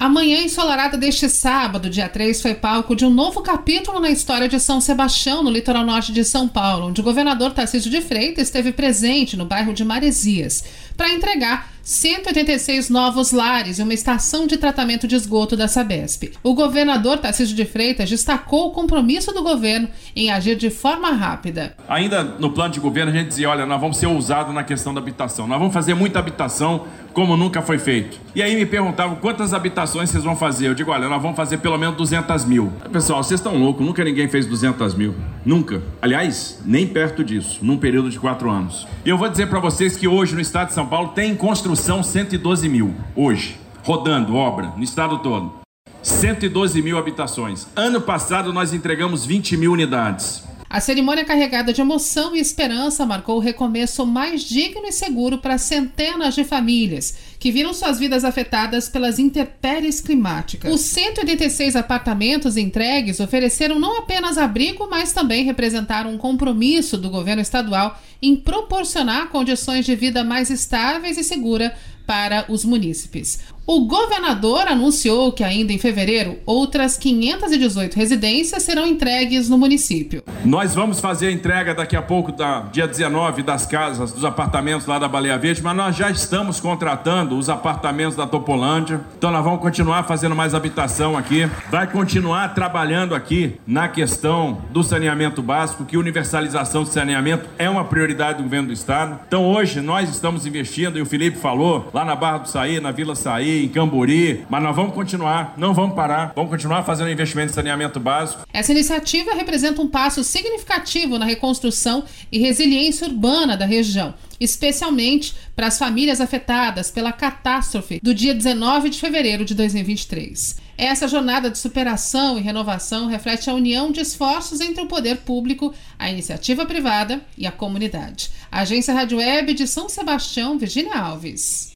A manhã ensolarada deste sábado, dia 3, foi palco de um novo capítulo na história de São Sebastião, no litoral norte de São Paulo, onde o governador Tarcísio de Freitas esteve presente no bairro de Maresias para entregar 186 novos lares e uma estação de tratamento de esgoto da Sabesp. O governador Tarcísio de Freitas destacou o compromisso do governo em agir de forma rápida. Ainda no plano de governo, a gente dizia: olha, nós vamos ser ousados na questão da habitação, nós vamos fazer muita habitação como nunca foi feito. E aí me perguntavam quantas habitações vocês vão fazer. Eu digo: olha, nós vamos fazer pelo menos 200 mil. Pessoal, vocês estão loucos, nunca ninguém fez 200 mil. Nunca. Aliás, nem perto disso, num período de quatro anos. E eu vou dizer para vocês que hoje no estado de São Paulo tem construção 112 mil. Hoje. Rodando obra no estado todo. 112 mil habitações. Ano passado nós entregamos 20 mil unidades. A cerimônia carregada de emoção e esperança marcou o recomeço mais digno e seguro para centenas de famílias que viram suas vidas afetadas pelas intempéries climáticas. Os 186 apartamentos entregues ofereceram não apenas abrigo, mas também representaram um compromisso do governo estadual em proporcionar condições de vida mais estáveis e segura para os munícipes. O governador anunciou que ainda em fevereiro outras 518 residências serão entregues no município. Nós vamos fazer a entrega daqui a pouco, da, dia 19, das casas, dos apartamentos lá da Baleia Verde, mas nós já estamos contratando os apartamentos da Topolândia. Então nós vamos continuar fazendo mais habitação aqui. Vai continuar trabalhando aqui na questão do saneamento básico, que universalização de saneamento é uma prioridade do governo do estado. Então hoje nós estamos investindo, e o Felipe falou, lá na Barra do Saí, na Vila Saí, em Cambori, mas nós vamos continuar, não vamos parar, vamos continuar fazendo investimento em saneamento básico. Essa iniciativa representa um passo significativo na reconstrução e resiliência urbana da região, especialmente para as famílias afetadas pela catástrofe do dia 19 de fevereiro de 2023. Essa jornada de superação e renovação reflete a união de esforços entre o poder público, a iniciativa privada e a comunidade. Agência Rádio Web de São Sebastião, Virginia Alves.